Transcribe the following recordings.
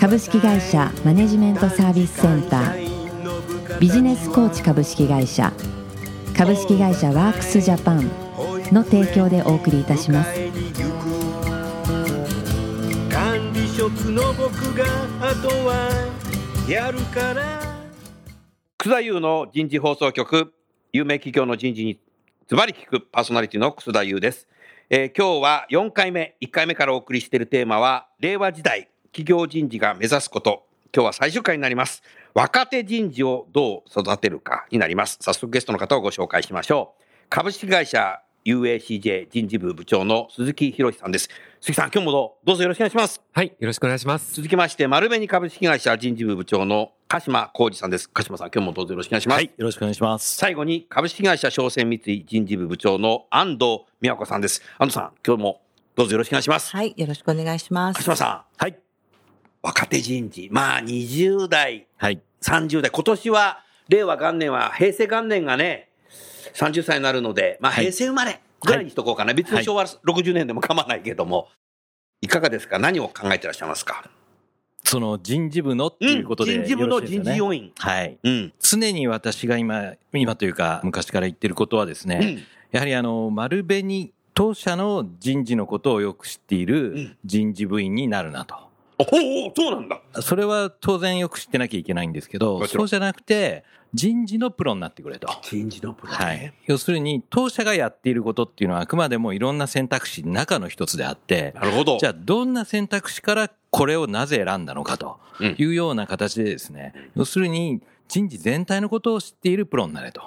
株式会社マネジメントサービスセンター。ビジネスコーチ株式会社。株式会社ワークスジャパンの提供でお送りいたします。管理職の僕があとはやるから。楠田優の人事放送局。有名企業の人事にズバリ聞くパーソナリティの楠田優です、えー今日は4回目1回目からお送りしているテーマは令和時代企業人事が目指すこと。今日は最終回になります。若手人事をどう育てるかになります。早速ゲストの方をご紹介しましょう。株式会社 UACJ 人事部部長の鈴木博さんです。鈴木さん今日もどうぞよろしくお願いします。はい、よろしくお願いします。続きまして丸紅株式会社人事部部長の鹿島浩二さんです。鹿島さん今日もどうぞよろしくお願いします、はい、よろしくお願いします。最後に株式会社商船三井人事部部長の安藤美和子さんです。安藤さん今日もどうぞよろしくお願いします。はい、よろしくお願いします。鹿島さん。はい、若手人事。まあ20代。はい、30代。今年は令和元年は平成元年がね30歳になるのでまあはい。平成生まれぐらいにしとこうかな、別に昭和60年でも構わないけども、いかがですか？何を考えてらっしゃいますか？その人事部のっていうことで、人事部の人事要員。はい。うん。常に私が今、今というか昔から言ってることはですね、うん。やはりあの、丸紅当社の人事のことをよく知っていうん。る人事部員になるなと。おおそうなんだ。それは当然よく知ってなきゃいけないんですけど、そうじゃなくて、人事のプロになってくれと。人事のプロね。はい。要するに、当社がやっていることっていうのはあくまでもいろんな選択肢の中の一つであって、なるほど。じゃあどんな選択肢からこれをなぜ選んだのかというような形でですね、要するに人事全体のことを知っているプロになれと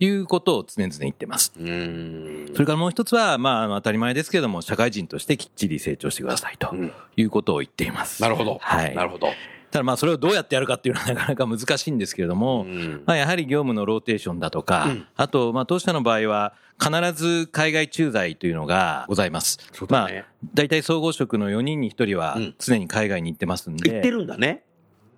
いうことを常々言ってます。それからもう一つは、まああの、当たり前ですけれども、社会人としてきっちり成長してくださいとうんいうことを言っています。なるほど。はい。なるほど。ただまあそれをどうやってやるかっていうのはなかなか難しいんですけれども、うんまあ、やはり業務のローテーションだとか、うんあと、まあ、当社の場合は、必ず海外駐在というのがございます。そうだねまあ、大体総合職の4人に1人はうん常に海外に行ってますんで、言ってるんだね。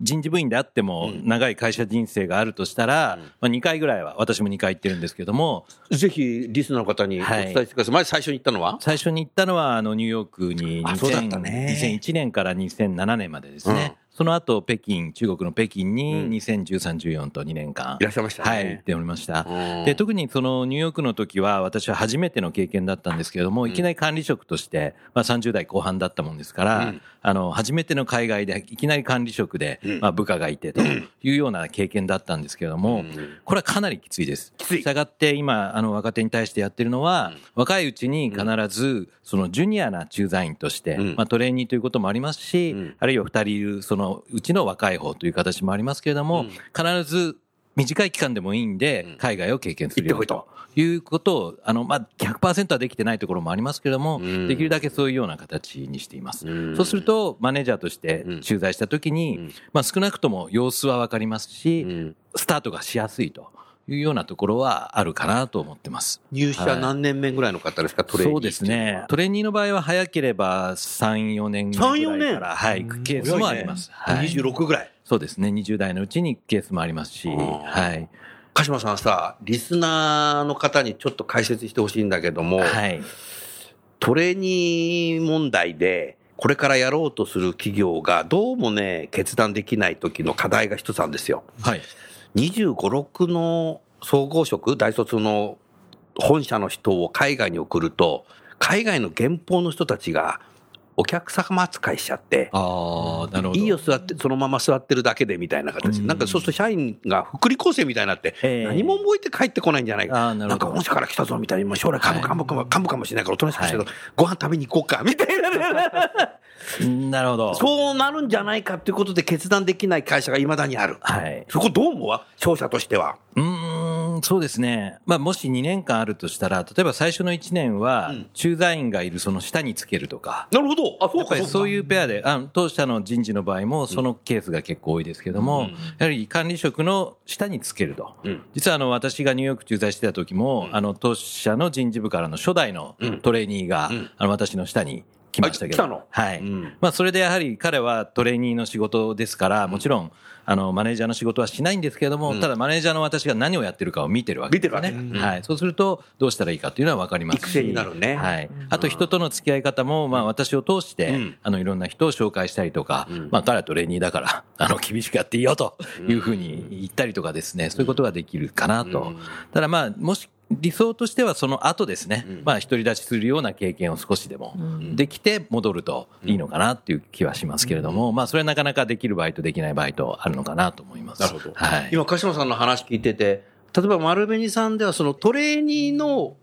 人事部員であってもうん。長い会社人生があるとしたら、うん。まあ、2回ぐらいは、私も2回行ってるんですけども、ぜひ、リスナーの方にお伝えしてください。まず最初に言ったのは？最初に行ったのは、あの、ニューヨークにあそうだっ2000たね。2001年から2007年までですね。その後、北京、中国の北京にうん。2013、14と2年間い、らっしゃいましたね。はい、行っておりました。うん。で、特にそのニューヨークの時は私は初めての経験だったんですけれども、いきなり管理職として、まあ30代後半だったもんですから、うんあの、初めての海外でいきなり管理職で、うん。まあ部下がいてというような経験だったんですけれども、うん。これはかなりきついです。きつい。したがって今、あの、若手に対してやってるのは、若いうちに必ず、そのジュニアな駐在員として、うん。まあトレーニーということもありますし、うん。あるいは二人いる、そのうちの若い方という形もありますけれども、うん。必ず短い期間でもいいんでうん、海外を経験するようにということを、あの、まあ、100%はできてないところもありますけれども、うん。できるだけそういうような形にしています。うん。そうすると、マネージャーとしてうん。駐在したときに、うん。まあ、少なくとも様子はわかりますし、うん。スタートがしやすいというようなところはあるかなと思ってます。入社何年目ぐらいの方ですか、トレーニーそうですね。トレーニーの場合は早ければ3、4年ぐらい3 4年から、はい、ケースもあります。はい。26ぐらい。そうですね。20代のうちにケースもありますし、はい。鹿島さんさ、リスナーの方にちょっと解説してほしいんだけども、はい。トレーニー問題で、これからやろうとする企業がどうもね、決断できない時の課題が一つなんですよ。はい。25、6の総合職、大卒の本社の人を海外に送ると、海外の原稿の人たちがお客様扱いしちゃって、ああ、なるほど。いいよ、座って、そのまま座ってるだけでみたいな形。うんなんかそうすると社員が福利厚生みたいになって、ええ何も覚えて帰ってこないんじゃないか。なんか本社から来たぞみたいに、もう将来幹部はい幹部かも幹部かもしれないからおとなしくしてるはご飯食べに行こうか、みたいな。なるほど。そうなるんじゃないかということで決断できない会社がいまだにある。はい。そこどう思う？わ商社としては。うーんそうですね。まあ、もし2年間あるとしたら、例えば最初の1年はうん、駐在員がいるその下につけるとか、なるほど。あ、そうか、やっぱりそういうペアで、あの当社の人事の場合もそのケースが結構多いですけども、うんやはり管理職の下につけると。うん実はあの私がニューヨーク駐在してた時も、あの当社の人事部からの初代のうんトレーニーが、うんあの私の下に来ましたけど。あ来たのはい。うんまあそれでやはり彼はトレーニーの仕事ですから、もちろん、あの、マネージャーの仕事はしないんですけれども、うんただマネージャーの私が何をやってるかを見てるわけですね。見てるわけはい。そうすると、どうしたらいいかっていうのは分かりますし。育成になるねはい。あと人との付き合い方も、まあ私を通して、うんあの、いろんな人を紹介したりとか、うんまあ彼はトレーニーだから、あの、厳しくやっていいよというふうに言ったりとかですね、そういうことができるかなと。うんただまあ、もし、理想としてはその後ですね、うん。まあ独り立ちするような経験を少しでもうん。できて戻るといいのかなっていう気はしますけれども、まあそれはなかなかできる場合とできない場合とあるのかなと思います。なるほど。はい。今、鹿島さんの話聞いてて、例えば丸紅さんではそのトレーニーの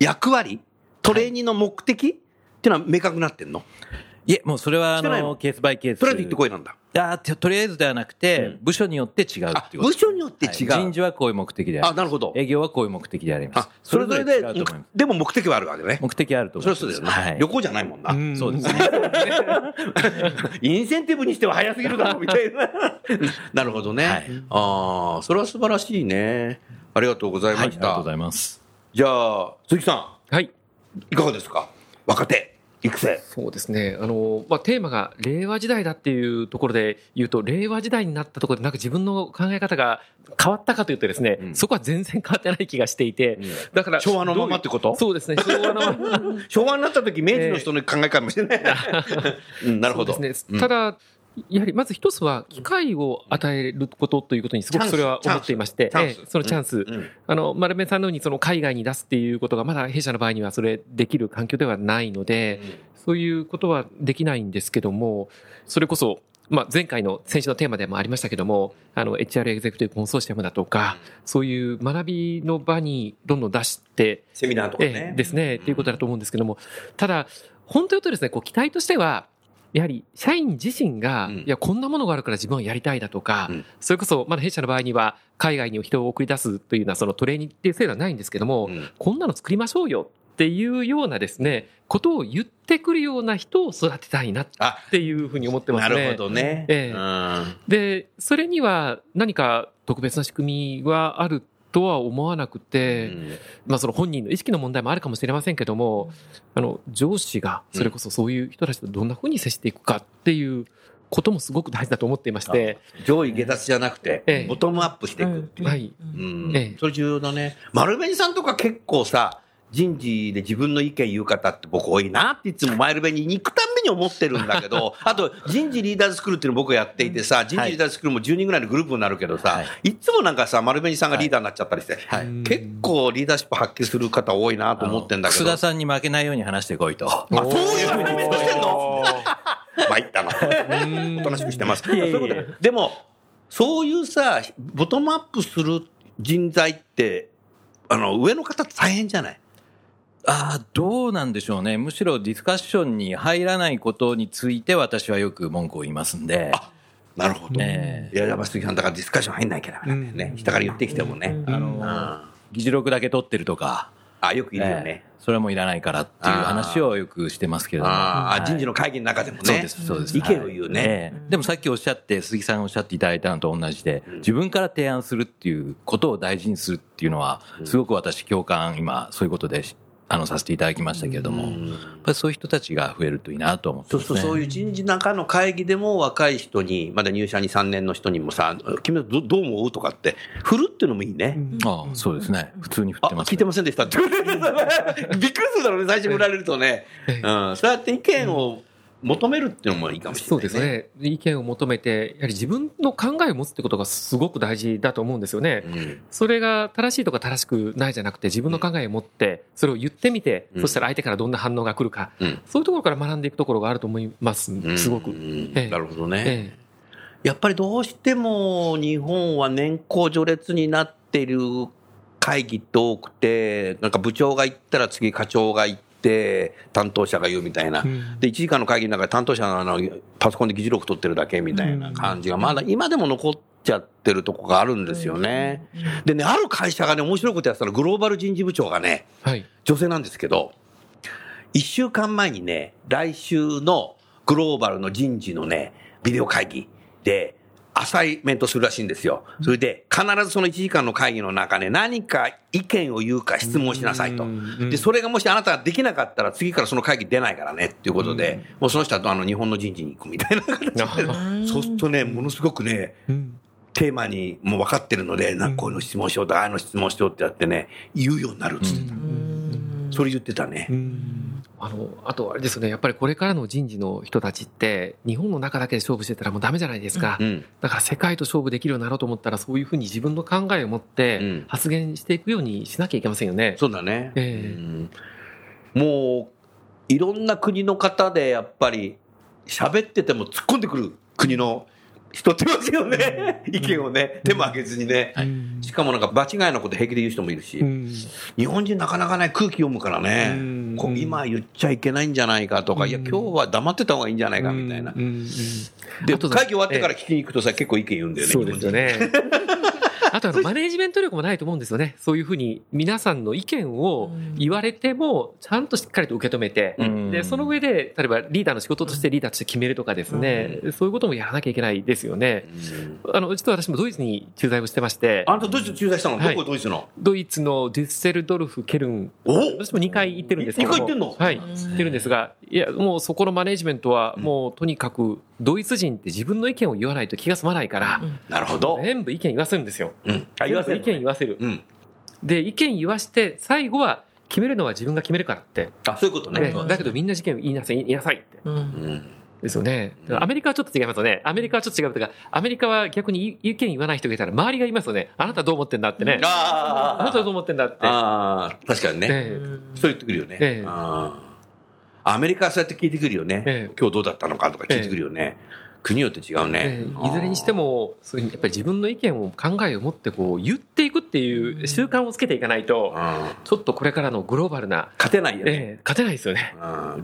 役割、トレーニーの目的っていうのは明確になってんの？い。え、もうそれはあのの、ケースバイケース。とりあえず行ってこいなんだ。いやととりあえずではなくて、うん部署によって違うっていう部署によって違う。はい人事はこういう目的であ。なるほど。営業はこういう目的でありますあ。、それぞれ違ででも目的はあるわけね。目的はあるとそ思います。そうだよね。はい。旅行じゃないもんな。そうですね。インセンティブにしては早すぎるだろうみたいな。なるほどね。はいああ、それは素晴らしいね。ありがとうございました。りがとうございます。じゃあ、鈴木さはい。ん、いかがですか？若手、育成。そうですね。あの、まあ、テーマが令和時代だっていうところで言うと、令和時代になったところでなんか自分の考え方が変わったかというとですね、うんそこは全然変わってない気がしていて、だから。昭和のままってこと？そうですね。昭和のまま。昭和になった時、明治の人の考えかもしれない。うん、なるほど。ただ、やはりまず一つは機会を与えることということにすごくそれは思っていまして、ええそのチャンス、うん。あの、丸目さんのようにその海外に出すっていうことがまだ弊社の場合にはそれできる環境ではないので、そういうことはできないんですけども、それこそ、まあ、前回の先週のテーマでもありましたけども、あの、HR エグゼクティブコンソーシアムだとか、そういう学びの場にどんどん出して、セミナーとかえね。え。ですね、っていうことだと思うんですけども、ただ、本当言うとですね、こう、期待としては、やはり社員自身が、うん。いや、こんなものがあるから自分はやりたいだとか、うん。それこそ、まだ弊社の場合には、海外に人を送り出すというような、そのトレーニングっていう制度はないんですけども、うん。こんなの作りましょうよっていうようなですね、ことを言ってくるような人を育てたいなっあ、ていうふうに思ってますね。なるほどね。ええ。うん。で、それには何か特別な仕組みはあるとは思わなくて、まあその本人の意識の問題もあるかもしれませんけども、あの、上司がそれこそそういう人たちとどんなふうに接していくかっていうこともすごく大事だと思っていまして、上位下脱じゃなくて、ええ。ボトムアップしていくっていう。はい。うん。ええ。それ重要だね。丸紅さんとか結構さ、人事で自分の意見言う方って僕多いなっていつもマイルベに行くたんびに思ってるんだけど、あと人事リーダーズスクールっていうの僕やっていてさ、人事リーダーズスクールも10人ぐらいのグループになるけどさ、、はいつもなんかさ、丸紅さんがリーダーになっちゃったりして、はい。結構リーダーシップ発揮する方多いなと思ってんだけど。楠田さんに負けないように話してこいと。あ、そういうふうにコメントしてんの？参ったな。うんおとなしくしてます。ででも、そういうさ、ボトムアップする人材って、あの、上の方って大変じゃない？ああ、どうなんでしょうね。むしろディスカッションに入らないことについて私はよく文句を言いますんで。なるほど。ええいや、山杉さんだからディスカッション入んないからね。ね。下から言ってきてもね。あの、うん議事録だけ取ってるとか。あ、よくいるよえね。えそれはもういらないからっていう話をよくしてますけれども。ああ、はい人事の会議の中でもね。そうです、そうです。意見を言うね。でもさっきおっしゃって、鈴木さんがおっしゃっていただいたのと同じで、自分から提案するっていうことを大事にするっていうのは、すごく私共感、今、そういうことでし、あの、させていただきましたけれども、やっぱりそういう人たちが増えるといいなと思ってますね。そうそういう人事中の会議でも若い人に、まだ入社に3年の人にもさ、君はどどう思う？とかって、振るっていうのもいいね。ああそうですね。普通に振あ、ってます、聞いてませんでしたって。びっくりするだろうね、最初に振られるとね。うん。そうやって意見を求めるっていうのもいいかもしれそない、うですね。意見を求めて、やはり自分の考えを持つってことがすごく大事だと思うんですよね。うん。それが正しいとか正しくないじゃなくて、自分の考えを持って、それを言ってみて、うんそしたら相手からどんな反応が来るか、うんそういうところから学んでいくところがあると思います、すごく。なるほどね。ええやっぱりどうしても日本は年功序列になっている会議って多くて、なんか部長が言ったら次課長が言って、担当者が言うみたいな。うんで、1時間の会議の中で担当者のあのパソコンで議事録取ってるだけみたいな感じが、まだ今でも残っちゃってるとこがあるんですよね。でね、ある会社がね、面白いことやってたら、グローバル人事部長がね、はい。女性なんですけど、一週間前にね、来週のグローバルの人事のね、ビデオ会議で、アサイメントするらしいんですよ。それで、必ずその1時間の会議の中で何か意見を言うか質問しなさいと。で、それがもしあなたができなかったら次からその会議出ないからねっていうことで、もうその人はあの日本の人事に行くみたいな。形で、そうするとね、ものすごくね、うん。テーマにもう分かってるので、なん。かこういうの質問しようと、ああいうの質問しようってやってね、言うようになるっつってた。それ言ってたね。あの、あとあれですよね、やっぱりこれからの人事の人たちって、日本の中だけで勝負してたらもうダメじゃないですか。うん。だから世界と勝負できるようになろうと思ったら、そういうふうに自分の考えを持っうてん発言していくようにしなきゃいけませんよね。そうだね。ええうんもう、いろんな国の方でやっぱり、喋ってても突っ込んでくる国の人っていますよね。意見をね、手も挙げずにね。うん。しかもなんか場違いのこと平気で言う人もいるし、うん。日本人なかなかね、空気読むからね、今言っちゃいけないんじゃないかとか、いや、今日は黙ってた方がいいんじゃないかみたいな。で、会議終わってから聞きに行くとさ、結構意見言うんだよね。そうですよね。あとあのマネージメント力もないと思うんですよね。そういうふうに皆さんの意見を言われても、ちゃんとしっかりと受け止めて、うん。で、その上で、例えばリーダーの仕事としてリーダーとして決めるとかですね、そういうこともやらなきゃいけないですよね。うん。あの、実は私もドイツに駐在をしてまして、あんたドイツ駐在したの、はい。どこドイツの？ドイツのデュッセルドルフ、ケルン、お？私も2回行ってるんですけども。二回行ってんの？はい、行ってるんですが、いや、もうそこのマネージメントは、もうとにかく、ドイツ人って自分の意見を言わないと気が済まないから、なるほど。全部意見言わせるんですよ。うん。あ、言わせる意見言わせる。うん。で、意見言わして、最後は決めるのは自分が決めるからって。あ、そういうことね。ねだけどみんな意見言いなさい、言いなさいって。うん。ですよね。アメリカはちょっと違いますよね。アメリカはちょっと違うというか、アメリカは逆に意見言わない人がいたら、周りが言いますよね。あなたどう思ってんだってね。ああなたどう思ってんだって。ああ、確かにね。えそう言ってくるよね。ええあーアメリカはそうやって聞いてくるよね。ええ今日どうだったのかとか聞いてくるよね。国によって違うえね。えいずれにしても、そういうやっぱり自分の意見を考えを持ってこう言っていくっていう習慣をつけていかないと、ちょっとこれからのグローバルな、勝てないよね。ええ勝てないですよね。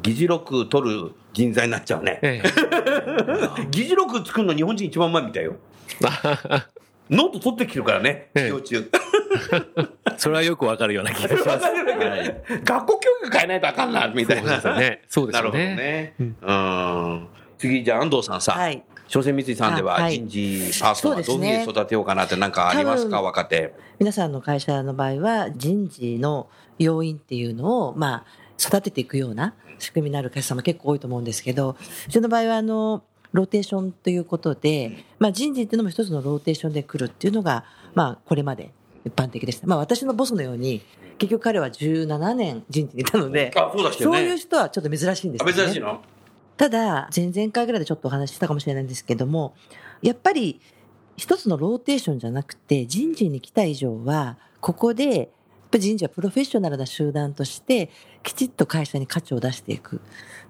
議事録取る人材になっちゃうね。え 議事録作るの日本人一番うまいみたいよ。ノート取ってきてるからね、ええ授業中。それはよくわかるような気がします。はい学校教育変えないとあかんな、みたいな。ねそうですなるほどよね。ね。うんうん。次、じゃあ安藤さんさ、はい。商船三井さんでは人事パーソンどういうふうに育てようかなって何かありますか、若手。皆さんの会社の場合は人事の要員っていうのを、まあ、育てていくような仕組みのある会社さんも結構多いと思うんですけど、うちの場合は、あの、ローテーションということで、まあ人事っていうのも一つのローテーションで来るっていうのが、まあこれまで一般的でした。まあ私のボスのように、結局彼は17年人事にいたので、あ、そうだしてそういうね。人はちょっと珍しいんですね。珍しいの？ただ、前々回ぐらいでちょっとお話ししたかもしれないんですけども、やっぱり一つのローテーションじゃなくて、人事に来た以上は、ここで、人事はプロフェッショナルな集団として、きちっと会社に価値を出していく。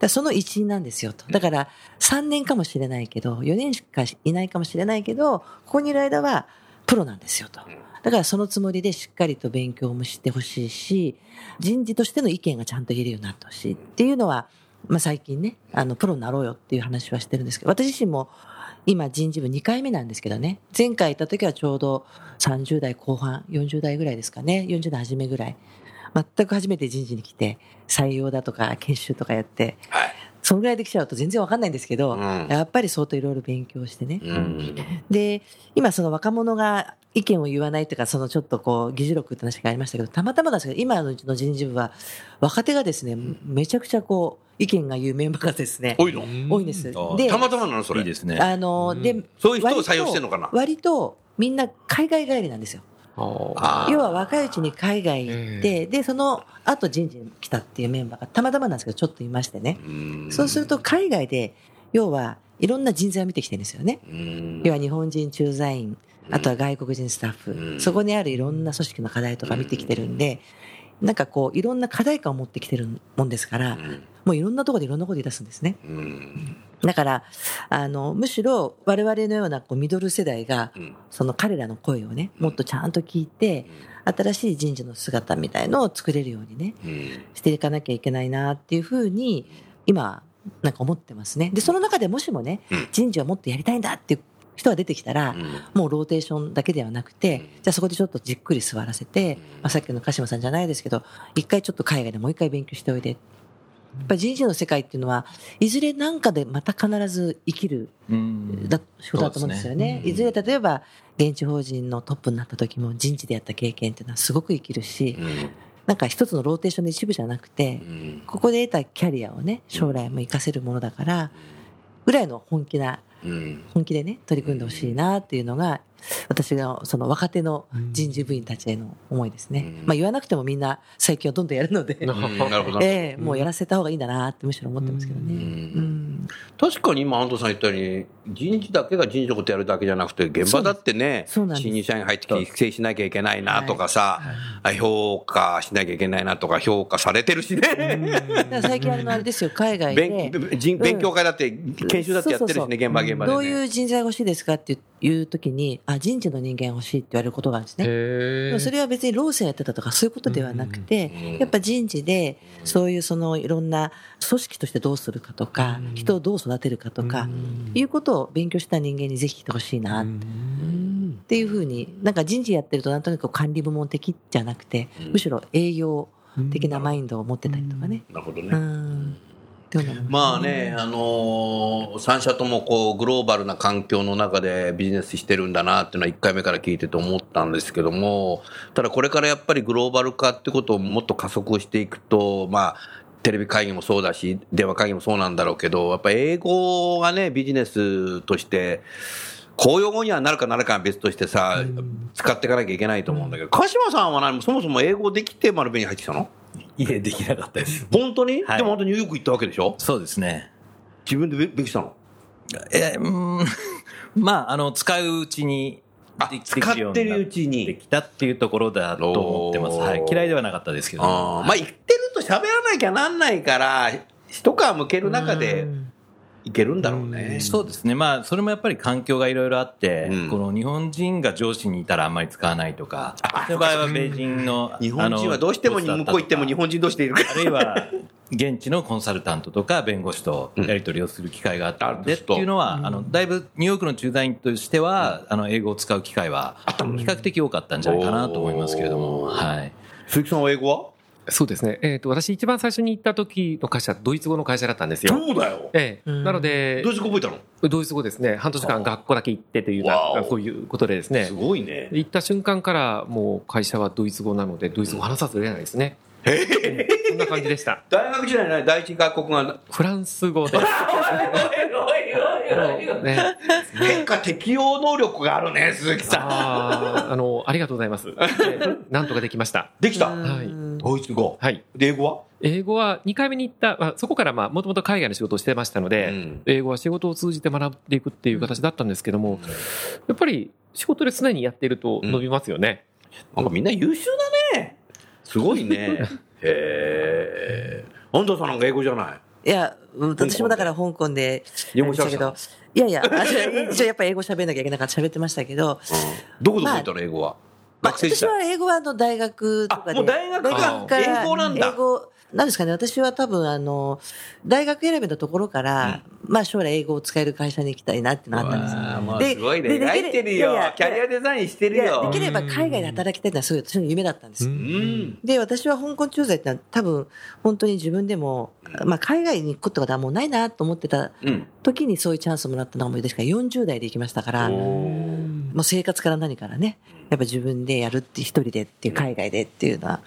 その一員なんですよと。だから、3年かもしれないけど、4年しかいないかもしれないけど、ここにいる間は、プロなんですよと。だからそのつもりでしっかりと勉強もしてほしいし、人事としての意見がちゃんと言えるようになってほしいっていうのは、まあ最近ね、あの、プロになろうよっていう話はしてるんですけど、私自身も今人事部2回目なんですけどね、前回行った時はちょうど30代後半、40代ぐらいですかね、40代初めぐらい。全く初めて人事に来て、採用だとか研修とかやって、はい。そのぐらいできちゃうと全然わかんないんですけど、うんやっぱり相当いろいろ勉強してね。うん。で、今その若者が意見を言わないというか、そのちょっとこう、議事録って話がありましたけど、たまたまなんですけど、今のうちの人事部は、若手がですね、めちゃくちゃこう、意見が言うメンバーがですね、多いの？多いんです。あで、たまたまなのそれ。いいですね。あの、で、そういう人を採用してんのかな？割とみんな海外帰りなんですよ。要は若いうちに海外行って、で、その後人事に来たっていうメンバーがたまたまなんですけど、ちょっといましてね。うん。そうすると海外で、要はいろんな人材を見てきてるんですよね。うん。要は日本人駐在員、あとは外国人スタッフ、うん。そこにあるいろんな組織の課題とか見てきてるんで、なんかこう、いろんな課題感を持ってきてるもんですから、もういろんなところでいろんなこと言い出すんですね。うん。だから、あの、むしろ我々のようなこうミドル世代が、うん。その彼らの声をね、もっとちゃんと聞いて、新しい人事の姿みたいのを作れるようにね、うん。していかなきゃいけないなっていうふうに、今、なんか思ってますね。で、その中でもしもねうん、人事はもっとやりたいんだっていう人が出てきたら、うん。もうローテーションだけではなくて、じゃあそこでちょっとじっくり座らせて、まあ、さっきの鹿島さんじゃないですけど、一回ちょっと海外でもう一回勉強しておいで。やっぱり人事の世界っていうのは、いずれ何かでまた必ず生きるうん。だ仕事だと思うんですよね。いずれ例えば、現地法人のトップになった時も人事でやった経験っていうのはすごく生きるし、うん。なんか一つのローテーションの一部じゃなくてう、ん。ここで得たキャリアをね、将来も活かせるものだから、ぐらいの本気な、うん本気でね、取り組んでほしいなっていうのが、私がその若手の人事部員たちへの思いですね。うん。まあ言わなくてもみんな最近はどんどんやるので、うん。なるほど。なええもうやらせた方がいいんだなってむしろ思ってますけどね。うん。うん。確かに今安藤さん言ったように人事だけが人事のことやるだけじゃなくて現場だってね新入社員入ってきて育成しなきゃいけないなとかさ、あ評価しなきゃいけないなとか評価されてるしね、最近あのあれですよ、海外勉で。人勉強会だって研修だってやってるしね、現場現場で、ね、どういう人材が欲しいですかっていう時に、あ、人事の人間欲しいって言われることがあるんですね。でへもそれは別にローセンやってたとかそういうことではなくて、やっぱ人事でそういうそのいろんな組織としてどうするかとか、人をどう育てるかとか、いうことを勉強した人間にぜひ来てほしいなって。いうふうに、なんか人事やってるとなんとなく管理部門的じゃなくて、むしろ営業的なマインドを持ってたりとかね。なるほどね、まあね、あのー三社ともこうグローバルな環境の中でビジネスしてるんだなっていうのは1回目から聞いてて思ったんですけども、ただこれからやっぱりグローバル化ってことをもっと加速していくと、まあ、テレビ会議もそうだし、電話会議もそうなんだろうけど、やっぱ英語がね、ビジネスとして、公用語にはなるかなるかは別としてさ、使っていかなきゃいけないと思うんだけど、鹿島さんは何そもそも英語できて丸紅に入ってきたの？いえ、できなかったです。本当に、はいでも本当にニューヨーク行ったわけでしょ？そうですね。自分でべべきしたの？え、うーん、まあ、あの、使ううちに使ってるうちにできたっていうところだと思ってます。はい。嫌いではなかったですけど。あーまあ言ってると喋らなきゃなんないから、一皮向ける中でいけるんだろうね。そうですね。まあ、それもやっぱり環境がいろいろあって、うん。この日本人が上司にいたらあんまり使わないとか、そういう場合は米人の、日本人はどうしても向こう行っても日本人同士でいるから。あるいは、現地のコンサルタントとか弁護士とやり取りをする機会があったんで、うんっていうのは、あの、だいぶニューヨークの駐在員としては、あの、英語を使う機会は、比較的多かったんじゃないかなと思いますけれども、はい。鈴木さんは英語は？そうですね。えっ、と、私一番最初に行った時の会社、ドイツ語の会社だったんですよ。そうだよ。ええうんなのでどう、して覚えたの？ドイツ語ですね。半年間学校だけ行ってというな、そういうことでですねす。ごいね。行った瞬間からもう会社はドイツ語なので、ドイツ語話さず出ないですね。ええそんな感じでした。大学時代に第一外国がフランス語で。ね、変化適応能力があるね、鈴木さん。あーあの、ありがとうございます。ええなんとかできました。できた。はいドイツ語。はい。で英語は？英語は2回目に行った、まあ、そこからまあ、もともと海外の仕事をしてましたので、うん英語は仕事を通じて学んでいくっていう形だったんですけども、やっぱり仕事で常にやっていると伸びますよね。なんかみんな優秀だね。すごいね。へえ。安藤さんなんか英語じゃない？いや、うん私もだから香港で、英語したけど、いやいや、あ一応やっぱ英語喋んなきゃいけなかった喋ってましたけど、うんどこで覚えたの英語は？まあ、学生時代。私は英語はあの大学とかで。あもう大学が英語なんだ英語、なんですかね、私は多分あの、大学選びのところから、まあ将来英語を使える会社に行きたいなっていうのがあったんですよ。もすごいね。ででき描いてるよいやいや。キャリアデザインしてるよで。きれば海外で働きたいのはそういう私の夢だったんです。で、私は香港駐在ってのは多分本当に自分でも、まあ海外に行くことがもうないなと思ってたうん。時にそういうチャンスもらったのが思い出しか40代で行きましたから、もう生活から何からね、やっぱ自分でやるって一人でっていう海外でっていうのは。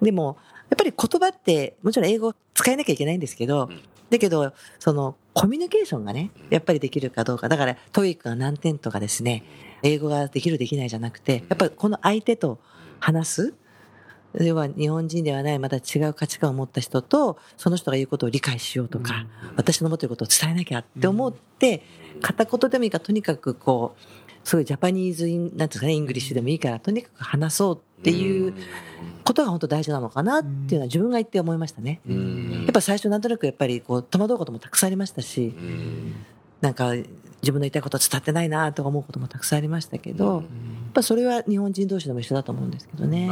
でも、やっぱり言葉って、もちろん英語使えなきゃいけないんですけど、だけど、その、コミュニケーションがね、やっぱりできるかどうか。だから、 TOEIC が何点とかですね、英語ができるできないじゃなくて、やっぱりこの相手と話す。要は日本人ではないまた違う価値観を持った人とその人が言うことを理解しようとか、私の持っていることを伝えなきゃって思って、片言でもいいからとにかくこうそういうジャパニーズイングなんていうんですかねイングリッシュでもいいからとにかく話そうっていうことが本当大事なのかなっていうのは自分が言って思いましたね。うん。やっぱ最初なんとなくやっぱりこう戸惑うこともたくさんありましたし、なんか自分の言いたいこと伝わってないなとか思うこともたくさんありましたけど、やっぱそれは日本人同士でも一緒だと思うんですけどね。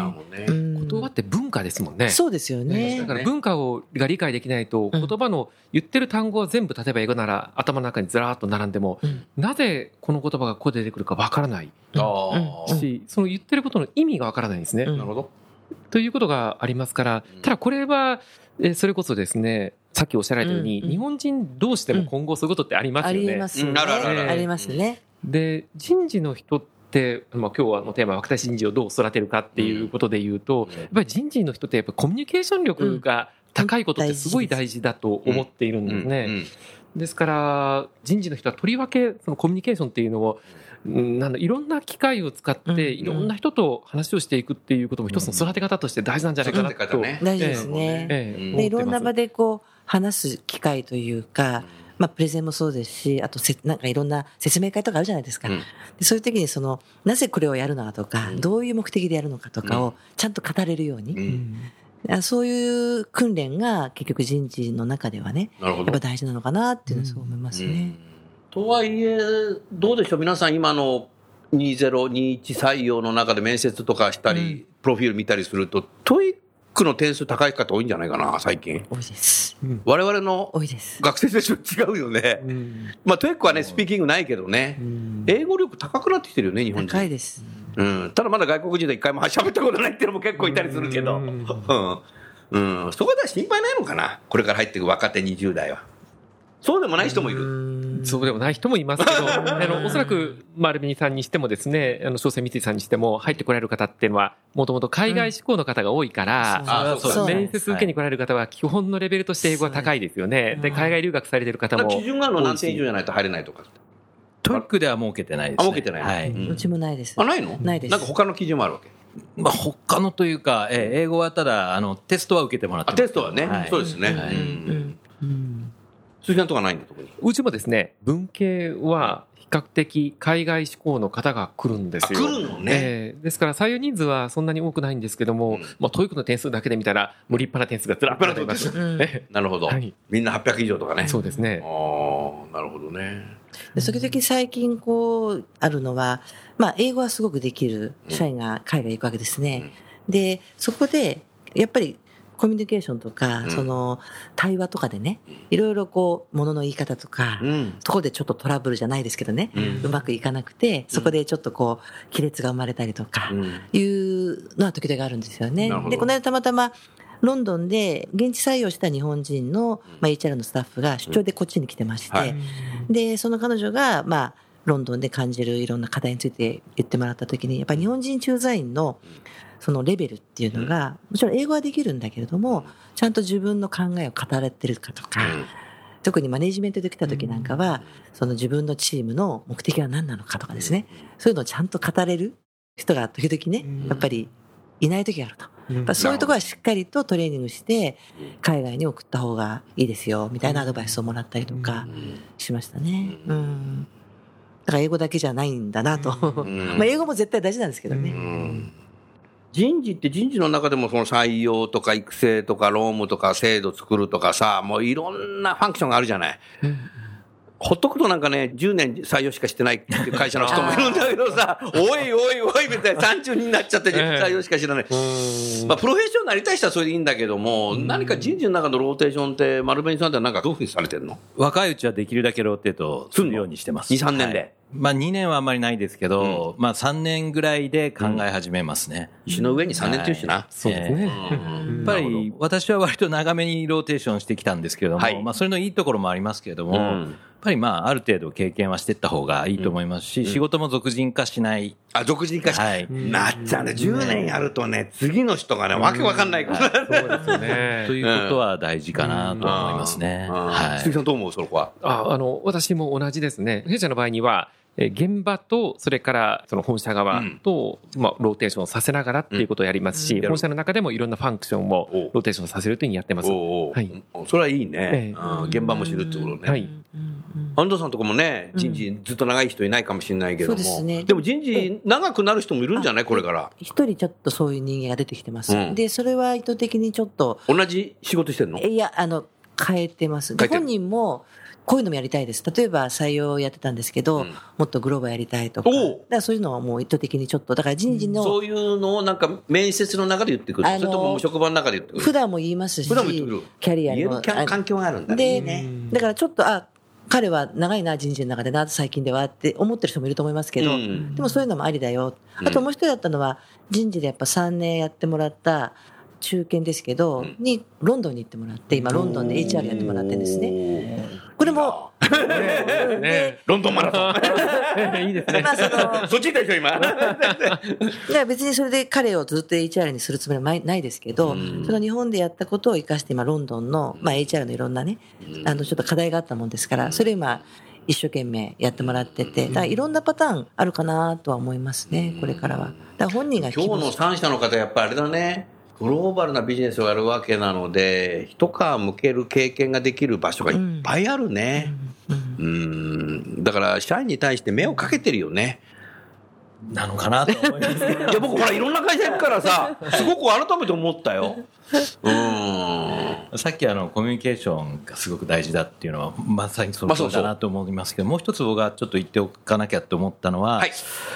ですもんね。そうですよねだ。から文化をが理解できないとうん言葉の言ってる単語は全部例えば英語なら頭の中にずらーっと並んでもうんなぜこの言葉がここで出てくるかわからないしその言ってることの意味がわからないんですね。うんなるほど。ということがありますからただこれはえーそれこそですねさっきおっしゃられたようにうんうん日本人同士でも今後そういうことってありますあよね。りますよね。ありますね。で人事の人って、まあ、今日はのテーマは若手人事をどう育てるかっていうことで言うと、やっぱり人事の人ってやっぱコミュニケーション力が高いことってすごい大事だと思っているんですね。うんですから人事の人はとりわけそのコミュニケーションっていうのをうんなんだいろんな機会を使ってうんいろんな人と話をしていくっていうことも一つの育て方として大事なんじゃないかなと。大事ですね。ええうん。でいろんな場ででこう話す機会というか、まあ、プレゼンもそうですしあとせなんかいろんな説明会とかあるじゃないですか、うん。でそういう時にそのなぜこれをやるのかとか、うん。どういう目的でやるのかとかをちゃんと語れるように、うん。あそういう訓練が結局人事の中ではねなるほど。やっぱ。大事なのかなっていうのはそう思いますね。とはいえ、どうでしょう、皆さん、今の2021採用の中で面接とかしたり、プロフィール見たりすると、 TOEICの点数高い方多いんじゃないかな、最近。多いです我々の多いです。学生選手違うよね。うんまあ、 TOEICはね、スピーキングないけどね。英語力高くなってきてるよね、日本人。高いです。うん、ただまだ外国人で一回も 喋ったことないっていうのも結構いたりするけど、ううんんうん、そこでは心配ないのかな、これから入っていく若手20代は。そうでもない人もいる。そうでもない人もいますけど、あの、おそらく、丸紅さんにしてもですね、あの、商船三井さんにしても、入ってこられる方っていうのは、もともと海外志向の方が多いから、あそうそう面接受けに来られる方は、基本のレベルとして英語が高いですよね。で、海外留学されてる方も基。準があるの何点以上じゃないと入れないとか。 TOEICでは設けてないです、ね。あ設けてないはい。うちもないです。あ、ないの？ないですなんか他の基準もあるわけ？まあ、他のというか、えー英語はただ、あの、テストは受けてもらってテストはね。はいそうですね。はいうんうん鈴木さんとかないんだ、特に。うちもですね、文系は、比較的海外志向の方が来るんですよ。あ来るのねええですから採用人数はそんなに多くないんですけども、うんまあ、 TOEICの点数だけで見たら、もう立派な点数がずらっとあります。うんえなるほど。はいみんな800以上とかえね。そうですね。ああ、なるほどね。で時々最近こうあるのは、まあ、英語はすごくできる社員が海外行くわけですね。でそこでやっぱりコミュニケーションとか、うん。その対話とかでねいろいろこうものの言い方とか、うん。そこでちょっとトラブルじゃないですけどね、うまくいかなくてそこでちょっとこう亀裂が生まれたりとか、うん。いうのは時々あるんですよね。でこの間たまたまロンドンで現地採用した日本人の、まあ、HR のスタッフが出張でこっちに来てまして、はい。でその彼女が、まあ、ロンドンで感じるいろんな課題について言ってもらった時にやっぱり日本人駐在員のそのレベルっていうのが、もちろん英語はできるんだけれどもちゃんと自分の考えを語れてるかとか、特にマネジメントで来た時なんかは、その自分のチームの目的は何なのかとかですね、そういうのをちゃんと語れる人が時々ね、やっぱりいない時があると。そういうところはしっかりとトレーニングして、海外に送った方がいいですよ、みたいなアドバイスをもらったりとかしましたね。うん。うん。だから英語だけじゃないんだなと。ん。まあ英語も絶対大事なんですけどね。人事って人事の中でもその採用とか育成とか労務とか制度作るとかさ、もういろんなファンクションがあるじゃない。ほっとくとなんかね、10年採用しかしてないっていう会社の人もいるんだけどさ、おいおいおいみたいな30になっちゃって採用しか知らない。まあ、プロフェッショナルになりたい人はそれでいいんだけども、何か人事の中のローテーションって、丸紅さんってなんかどういうふうにされてるの？若いうちはできるだけローテートするようにしてます。2 3年で。はい。まあ2年はあんまりないですけど、まあ3年ぐらいで考え始めますね。石の上に3年っていうしな。そうですね。うんやっぱり私は割と長めにローテーションしてきたんですけれども、はい。まあそれのいいところもありますけれども、うんぱりまあある程度経験はしていった方がいいと思いますし、仕事も属人化しない。あ、属人化しはいなっちゃうね。10年やるとね、次の人がね、わけわかんないから。そうですよね と。いうことは大事かなと思いますね。うんはい鈴木さんどう思うそこは？ああの私も同じですね。弊社の場合には、えー現場とそれからその本社側と、まあ、ローテーションさせながらっていうことをやりますし、うん本社の中でもいろんなファンクションをおローテーションさせるというふうにやってます。はいそれはいいえねえ。うん現場も知るってことね。はい。安藤さんとかもね、人事ずっと長い人いないかもしれないけども。そうですねでも人事長くなる人もいるんじゃない？これから。一人ちょっとそういう人間が出てきてます。うんで、それは意図的にちょっと、同じ仕事してんの？いや、あの、変えてます。で変えてる本人もこういうのもやりたいです。例えば採用やってたんですけど、うんもっとグローバーやりたいとか。だからそういうのはもう意図的にちょっと、だから人事の、そういうのをなんか面接の中で言ってくる。それとも職場の中で言ってくる。普段も言いますし、普段も言ってくるキャリア。環環境があるんだで、ね。だからちょっと、あ、彼は長いな、人事の中でな、最近ではって思ってる人もいると思いますけど、うんでもそういうのもありだよ。うんあともう一人だったのは、人事でやっぱ3年やってもらった中堅ですけど、んに、ロンドンに行ってもらって、今ロンドンで HR やってもらってですね。ね。これも、ねロンドンマラソン。いいですねまあその、そっち行ったでしょ、今。だから別にそれで彼をずっと HR にするつもりはないないですけど、うんその日本でやったことを生かして今ロンドンの、まあ、HR のいろんなね、うんあのちょっと課題があったもんですから、それを今一生懸命やってもらってて、だいろんなパターンあるかなとは思いますね、これからは。だから本人が今日の3社の方、やっぱりあれだね。グローバルなビジネスをやるわけなので、一皮向ける経験ができる場所がいっぱいあるね。うん。だから、社員に対して目をかけてるよね。なのかなと思います。いや、僕ほら、いろんな会社行くからさ、すごく改めて思ったよ。うん。さっきあのコミュニケーションがすごく大事だっていうのはまさにそのだなと思いますけど、もう一つ僕がちょっと言っておかなきゃと思ったのは、はい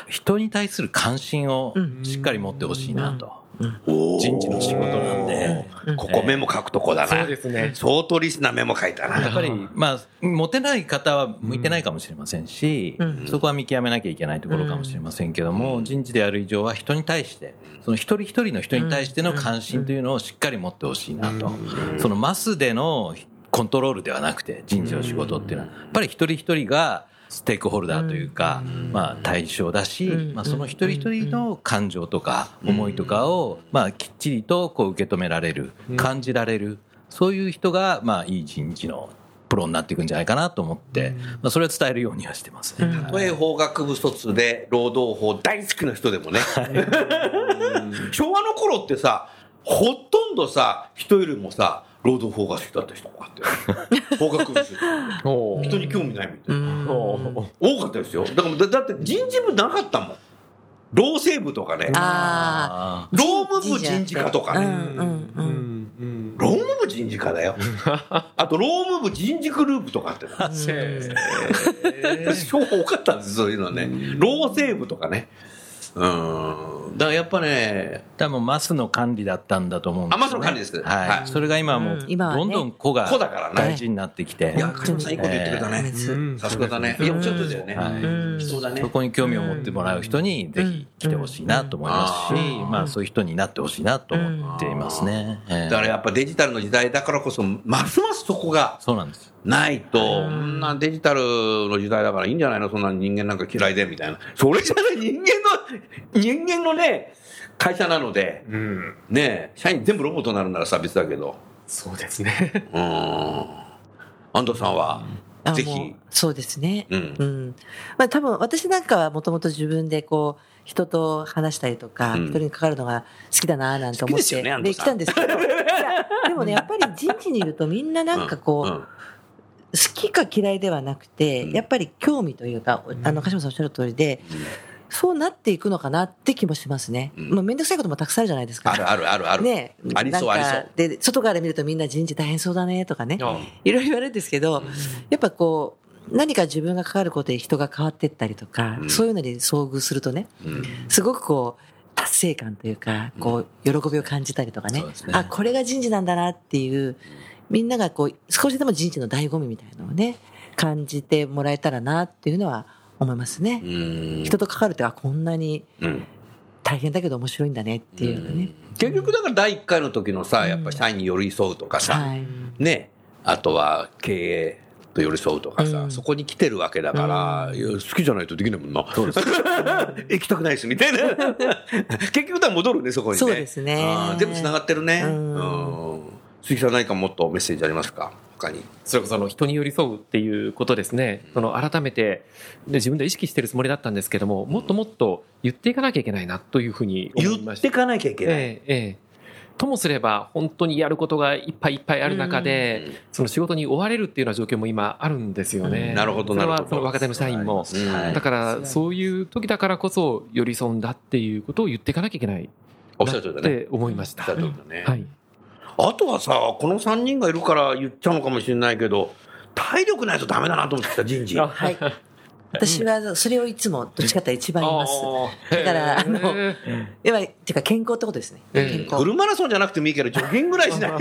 人に対する関心をしっかり持ってほしいなと。人事の仕事なんで。ここメモ書くとこだな。そうですね。相当リスなメモ書いたやっな。ぱり、まあ、持てない方は向いてないかもしれませんし、そこは見極めなきゃいけないところかもしれませんけども、人事である以上は人に対して、その一人一人の人に対しての関心というのをしっかり持ってほしいなと。そのマスでのコントロールではなくて、人事の仕事っていうのは、やっぱり一人一人がステークホルダーというか、まあ対象だし、まあその一人一人の感情とか思いとかを、まあきっちりとこう受け止められる、感じられる、そういう人が、まあいい人事のプロになっていくんじゃないかなと思って、まあそれは伝えるようにはしてますね。たとえ法学部卒で労働法大好きな人でもね。昭和の頃ってさ、ほとんどさ、人よりもさ、労働法が好きだった人多かったよ。法学部人に興味ないみたいな。多かったですよ。だからだだって人事部なかったもん。労政部とかね。ああ。労務部人事課とかね。うんうんうん。労務部人事課だよ。あと労務部人事グループとかあって多かったんです、そういうのね。労政部とかね。うん。だからやっぱね、多分マスの管理だったんだと思うんですよ、ね。あマスの管理ですはい。はいそれが今はもう、どんどん子が子だからね大事になってきて、いや、加島さんいいこと言ってくれたね。さすがだね。いや、おっしゃってたよね。はいそうだねそ。こに興味を持ってもらう人にぜひ来てほしいなと思いますし、まあそういう人になってほしいなと思っていますね。ええだからやっぱデジタルの時代だからこそ、ますますそこがそうなんです。ないと、そんなデジタルの時代だからいいんじゃないの？そんな人間なんか嫌いでみたいな。それじゃない人間の、人間のね、会社なので、うん。ね社員全部ロボットになるならさ、別だけど。そうですね。うん。安藤さんは、うぜひ、そうですね。うん。うん。まあ多分私なんかはもともと自分でこう、人と話したりとか、うん。人に関わるのが好きだななんて思って、ね安で藤さん。来たんですけど、でもね、やっぱり人事にいるとみんななんかこう、うん。好きか嫌いではなくて、うん。やっぱり興味というか、あの、鹿島さんおっしゃる通りで、そうなっていくのかなって気もしますね。うん。まあ、めんどくさいこともたくさんあるじゃないですか。あるあるあるある。ねありそうありそう。で、外から見るとみんな人事大変そうだねとかね。あいろいろ言われるんですけど、やっぱこう、何か自分が関わることで人が変わっていったりとか、うん。そういうのに遭遇するとね、うん。すごくこう、達成感というか、こう、喜びを感じたりとかね。そうですね。あ、これが人事なんだなっていう、みんながこう、少しでも人事の醍醐味みたいなのをね、感じてもらえたらなっていうのは思いますね。うん人と関わるって、あ、こんなにうん大変だけど面白いんだねっていうのね。結局だから第1回の時のさ、やっぱ社員に寄り添うとかさ、はい。ね、あとは経営と寄り添うとかさ、うんそこに来てるわけだから、好きじゃないとできないもんな。そうです。行きたくないです、みたいな。結局だ戻るね、そこにね。そうですね全部繋がってるね。うんうん鈴木さん何かもっとメッセージありますか？他に。それこそあの人に寄り添うっていうことですね。その改めてで自分で意識してるつもりだったんですけども、もっともっと言っていかなきゃいけないなというふうに思いました。言ってかなきゃいけない。ええええともすれば本当にやることがいっぱいいっぱいある中で、うんその仕事に追われるっていうような状況も今あるんですよね。うんなるほどなるほどはその若手の社員も。だからそういう時だからこそ寄り添うんだっていうことを言っていかなきゃいけないおっしゃる通りだね。って思いました。おっしゃる通りだね。はい。あとはさ、この3人がいるから言っちゃうのかもしれないけど、体力ないとダメだなと思ってきた人事。はい。私はそれをいつもどっちかっていうと一番言います。だから、あのへ、やばい、っていうか健康ってことですね。フルマラソンじゃなくてもいいけど、ジョギングぐらいしないと。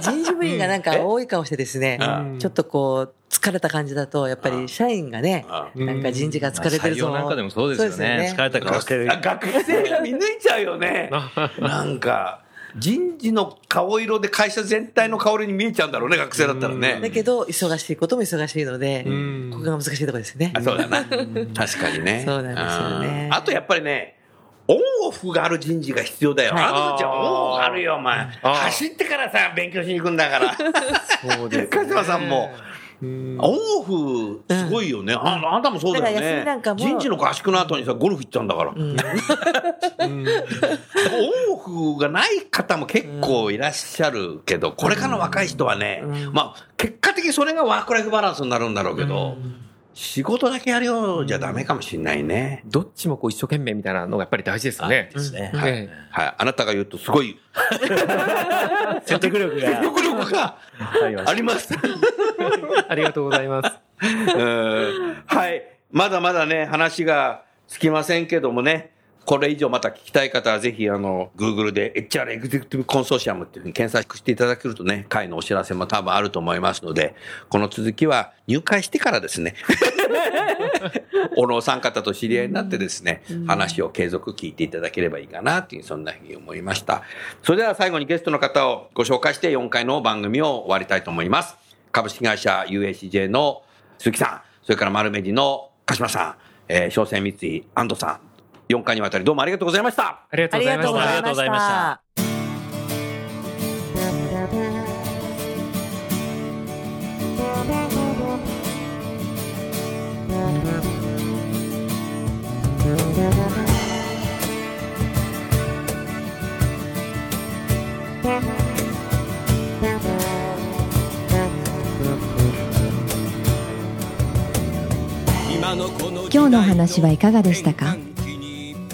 人事部員がなんか多い顔してですねう、ちょっとこう、疲れた感じだと、やっぱり社員がね、うんなんか人事が疲れてる採用なんかでもそうですよね。疲れた顔してる。あ学生が見抜いちゃうよね。なんか、人事の顔色で会社全体の顔色に見えちゃうんだろうね、学生だったらね。だけど、忙しいことも忙しいので、んここが難しいところですねあ。そうだな。確かにね。そうなんですよねうんあとやっぱりね、オンオフがある人事が必要だよ。はいあなたたちはオンオフがあるよ、お前。走ってからさ、勉強しに行くんだから。そうですね さんも。うん。オンオフ、すごいよね。ああなたもそうだよね。みなんか。も。人事の合宿の後にさ、ゴルフ行っちゃうんだから。うん。オフがない方も結構いらっしゃるけど、これからの若い人はね、うん。まあ、結果的にそれがワークライフバランスになるんだろうけど、仕事だけやるようじゃダメかもしれないね。どっちもこう一生懸命みたいなのがやっぱり大事ですよね。ですね。うんはいえはい。あなたが言うとすごい 説得力が説得力があります。え ありがとうございます。うんはい。まだまだね、話がつきませんけどもね、これ以上また聞きたい方はぜひ、あの、Google で HR エグゼクティブコンソーシアムっていうふうに検索していただけるとね、会のお知らせも多分あると思いますので、この続きは入会してからですね、おのお三方と知り合いになってですね、話を継続聞いていただければいいかなっていう、そんなふうに思いました。それでは最後にゲストの方をご紹介して4回の番組を終わりたいと思います。株式会社 UACJ の鈴木さん、それから丸メディの鹿島さん、えー、商船三井安藤さん、4回にわたりどうもありがとうございました。ありがとあうございました。ありがとうございました。今日のお話はいかがでしたか？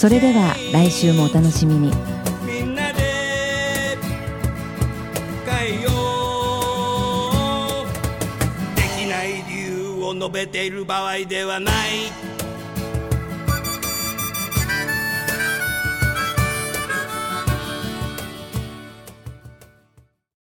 それでは来週もお楽しみに。みんなで変えよう。できない理由を述べている場合ではない。